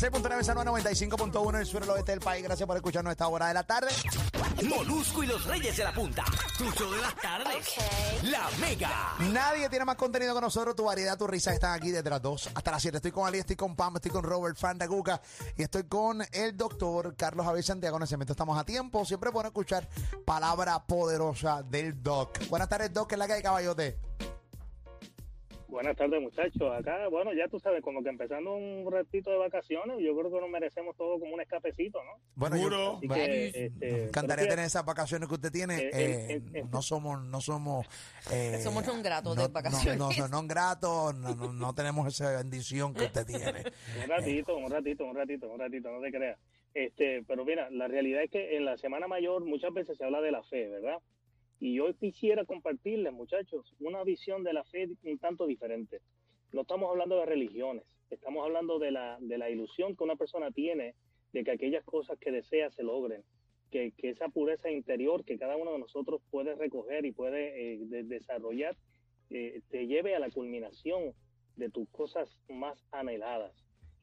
106.9, 95.1 en el sur del oeste del país. Gracias por escucharnos a esta hora de la tarde. Molusco y los Reyes de la Punta. Tu show de las tardes. La Mega. Nadie tiene más contenido que nosotros. Tu variedad, tu risa están aquí desde las 2 hasta las 7. Estoy con Ali, estoy con Pam, estoy con Robert Fandaguca y estoy con el doctor Carlos Javier Santiago. En ese momento estamos a tiempo. Siempre bueno escuchar palabra poderosa del doc. Buenas tardes, doc. ¿Qué es la que hay, caballote? Buenas tardes, muchachos. Acá, bueno, ya tú sabes, como que empezando un ratito de vacaciones, yo creo que nos merecemos todo como un escapecito, ¿no? Bueno, yo, bueno, que, este, encantaría tener esas vacaciones que usted tiene. Eh, Eh, eh, eh, no somos, no somos. eh, Somos non gratos no- de vacaciones. No, no, no, no gratos, no, no, no tenemos esa bendición que usted tiene. un ratito, un ratito, un ratito, un ratito, no te creas. Este, pero mira, la realidad es que en la Semana Mayor muchas veces se habla de la fe, ¿verdad? Y yo quisiera compartirles, muchachos, una visión de la fe un tanto diferente. No estamos hablando de religiones, estamos hablando de la, de la ilusión que una persona tiene de que aquellas cosas que desea se logren, que, que esa pureza interior que cada uno de nosotros puede recoger y puede eh, de- desarrollar, eh, te lleve a la culminación de tus cosas más anheladas.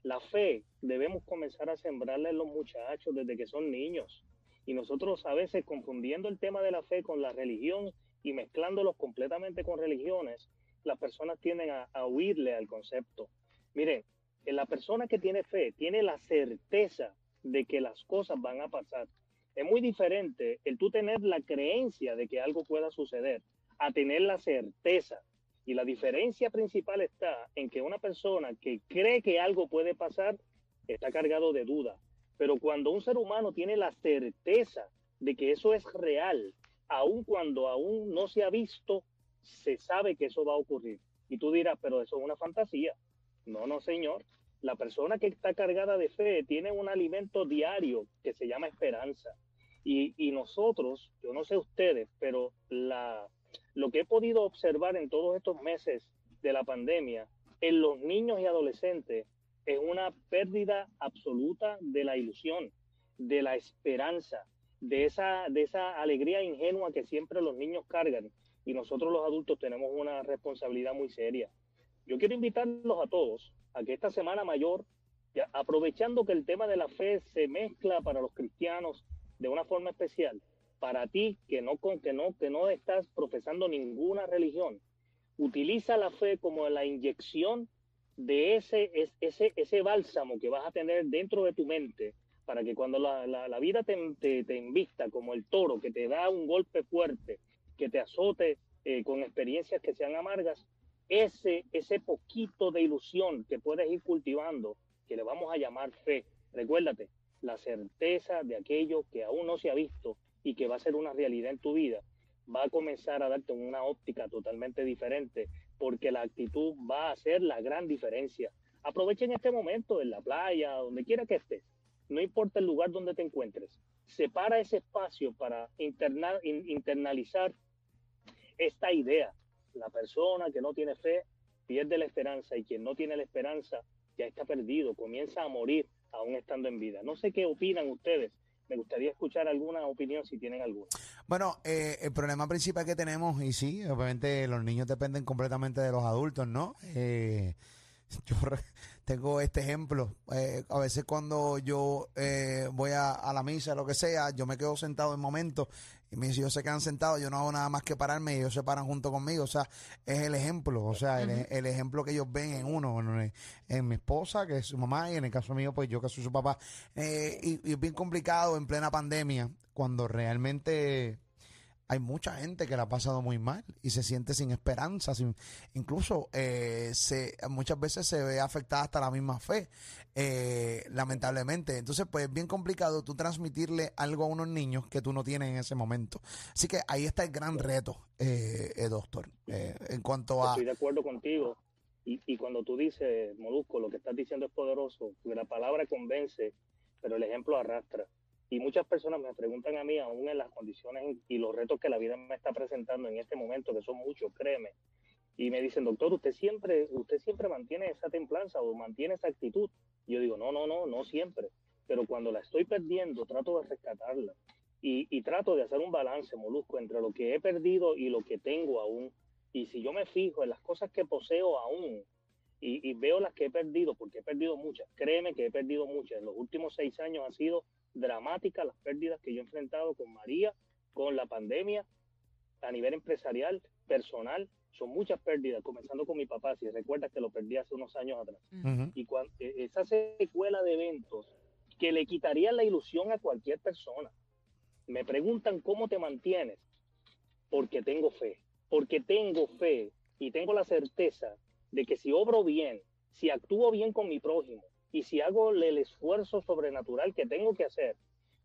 La fe debemos comenzar a sembrarla en los muchachos desde que son niños. Y nosotros a veces confundiendo el tema de la fe con la religión y mezclándolos completamente con religiones, las personas tienden a, a huirle al concepto. Miren, eh, la persona que tiene fe tiene la certeza de que las cosas van a pasar. Es muy diferente el tú tener la creencia de que algo pueda suceder a tener la certeza. Y la diferencia principal está en que una persona que cree que algo puede pasar está cargado de duda. Pero cuando un ser humano tiene la certeza de que eso es real, aun cuando aún no se ha visto, se sabe que eso va a ocurrir. Y tú dirás, pero eso es una fantasía. No, no, señor. La persona que está cargada de fe tiene un alimento diario que se llama esperanza. Y, y nosotros, yo no sé ustedes, pero la, lo que he podido observar en todos estos meses de la pandemia en los niños y adolescentes es una pérdida absoluta de la ilusión, de la esperanza, de esa, de esa alegría ingenua que siempre los niños cargan y nosotros los adultos tenemos una responsabilidad muy seria. Yo quiero invitarlos a todos a que esta semana mayor, aprovechando que el tema de la fe se mezcla para los cristianos de una forma especial, para ti que no, que no, que no estás profesando ninguna religión, utiliza la fe como la inyección de ese, es- ese, ese bálsamo que vas a tener dentro de tu mente para que cuando la, la- la vida te, te, te invista como el toro, que te da un golpe fuerte, que te azote eh, con experiencias que sean amargas, ese, ese poquito de ilusión que puedes ir cultivando, que le vamos a llamar fe. Recuérdate, la certeza de aquello que aún no se ha visto y que va a ser una realidad en tu vida, va a comenzar a darte una óptica totalmente diferente, porque la actitud va a hacer la gran diferencia. Aprovechen este momento en la playa, donde quiera que estés, no importa el lugar donde te encuentres, separa ese espacio para interna- in- internalizar esta idea. La persona que no tiene fe pierde la esperanza y quien no tiene la esperanza ya está perdido, comienza a morir aún estando en vida. No sé qué opinan ustedes. Me gustaría escuchar alguna opinión si tienen alguna. Bueno, eh, el problema principal que tenemos, y sí, obviamente los niños dependen completamente de los adultos, ¿no? Eh, yo tengo este ejemplo. eh, a veces cuando yo eh, voy a, a la misa, lo que sea, yo me quedo sentado en momentos y mis hijos se quedan sentados, yo no hago nada más que pararme y ellos se paran junto conmigo. O sea, es el ejemplo, o sea, el, el ejemplo que ellos ven en uno, en, en mi esposa, que es su mamá, y en el caso mío, pues yo que soy su papá. Eh, y, y es bien complicado en plena pandemia, cuando realmente hay mucha gente que la ha pasado muy mal y se siente sin esperanza, sin, incluso eh, se, muchas veces se ve afectada hasta la misma fe, eh, lamentablemente. Entonces, pues es bien complicado tú transmitirle algo a unos niños que tú no tienes en ese momento. Así que ahí está el gran reto, eh, eh, doctor, eh, en cuanto a... Estoy de acuerdo contigo. Y, y cuando tú dices, Molusco, lo que estás diciendo es poderoso, porque la palabra convence, pero el ejemplo arrastra. Y muchas personas me preguntan a mí, aún en las condiciones y los retos que la vida me está presentando en este momento, que son muchos, créeme, y me dicen, doctor, usted siempre, usted siempre mantiene esa templanza o mantiene esa actitud. Y yo digo, no, no, no, no siempre. Pero cuando la estoy perdiendo, trato de rescatarla. Y, y trato de hacer un balance, Molusco, entre lo que he perdido y lo que tengo aún. Y si yo me fijo en las cosas que poseo aún y, y veo las que he perdido, porque he perdido muchas, créeme que he perdido muchas. En los últimos seis años han sido dramáticas las pérdidas que yo he enfrentado con María, con la pandemia, a nivel empresarial, personal. Son muchas pérdidas, comenzando con mi papá, si recuerdas que lo perdí hace unos años atrás. Ujú. Y cuan- eh, esa secuela de eventos que le quitarían la ilusión a cualquier persona. Me preguntan cómo te mantienes, porque tengo fe, porque tengo fe y tengo la certeza de que si obro bien, si actúo bien con mi prójimo y si hago el esfuerzo sobrenatural que tengo que hacer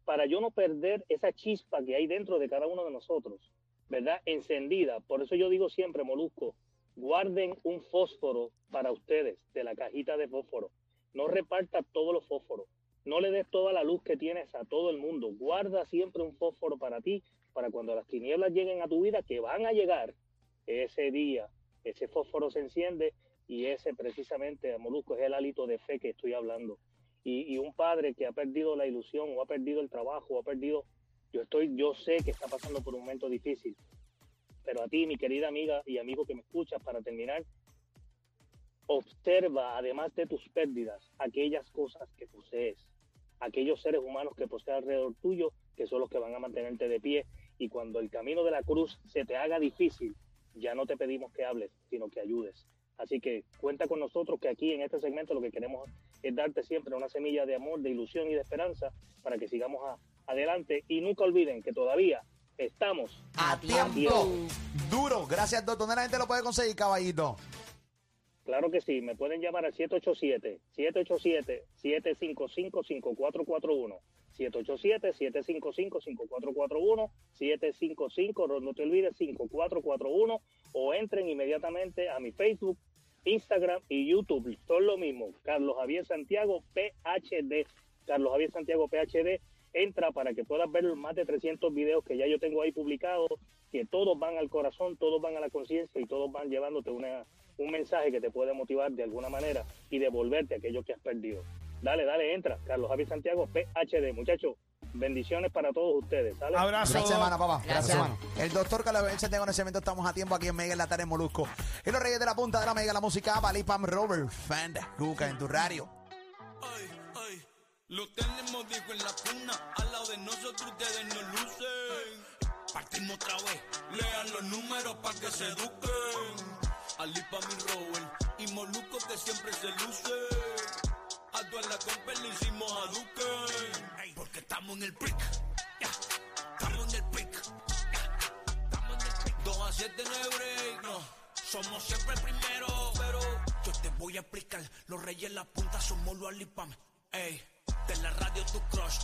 para yo no perder esa chispa que hay dentro de cada uno de nosotros, ¿verdad? Encendida. Por eso yo digo siempre, Molusco, guarden un fósforo para ustedes de la cajita de fósforo. No reparta todos los fósforos. No le des toda la luz que tienes a todo el mundo. Guarda siempre un fósforo para ti, para cuando las tinieblas lleguen a tu vida, que van a llegar ese día, ese fósforo se enciende y ese precisamente, Molusco, es el hálito de fe que estoy hablando. Y, y un padre que ha perdido la ilusión o ha perdido el trabajo o ha perdido, yo estoy, yo sé que está pasando por un momento difícil, pero a ti, mi querida amiga y amigo que me escuchas, para terminar, observa, además de tus pérdidas, aquellas cosas que posees, aquellos seres humanos que posees alrededor tuyo, que son los que van a mantenerte de pie. Y cuando el camino de la cruz se te haga difícil, ya no te pedimos que hables, sino que ayudes. Así que cuenta con nosotros que aquí en este segmento lo que queremos es darte siempre una semilla de amor, de ilusión y de esperanza para que sigamos a- adelante. Y nunca olviden que todavía estamos A tiempo. Duro. Gracias, doctor. ¿Dónde la gente lo puede conseguir, caballito? Claro que sí, me pueden llamar al 787-787-755-5441. 787-755-5441, 755, no te olvides, 5441, o entren inmediatamente a mi Facebook, Instagram y YouTube. Son lo mismo, Carlos Javier Santiago PHD. Carlos Javier Santiago PHD. Entra para que puedas ver los más de 300 videos que ya yo tengo ahí publicados, que todos van al corazón, todos van a la conciencia y todos van llevándote una, un mensaje que te puede motivar de alguna manera y devolverte aquello que has perdido. Dale, dale, entra. Carlos Javier Santiago, PHD. Muchachos, bendiciones para todos ustedes. ¿sale? Abrazo. Gracias, hermano, papá. Gracias, Gracias. hermano. El doctor Carlos Javier Santiago en ese momento estamos a tiempo aquí en Mega en la tarde en Molusco. Y los reyes de la punta de la Mega, la música, Bali Pam Robert, Fanda, Cuca en tu radio. Ay, ay, lo tenemos dijo en la cuna, al lado de nosotros ustedes no lucen. Partimos otra vez, lean los números para que se eduquen. Ali pa' mi Robert y Moluco que siempre se luce. A toda la compa le hicimos a Duque. Porque estamos en el pick, ya, estamos en el pick, ya, estamos en el pick. 2 a 7 no break, no. Somos siempre primero, pero yo te voy a explicar. Los reyes en la punta somos los alipam. Ey, de la radio tu crush.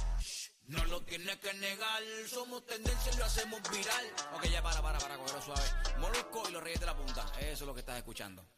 No lo tienes que negar, somos tendencia y lo hacemos viral. Ok, ya para, para, para, cogerlo suave. Molusco y los reyes de la punta. Eso es lo que estás escuchando.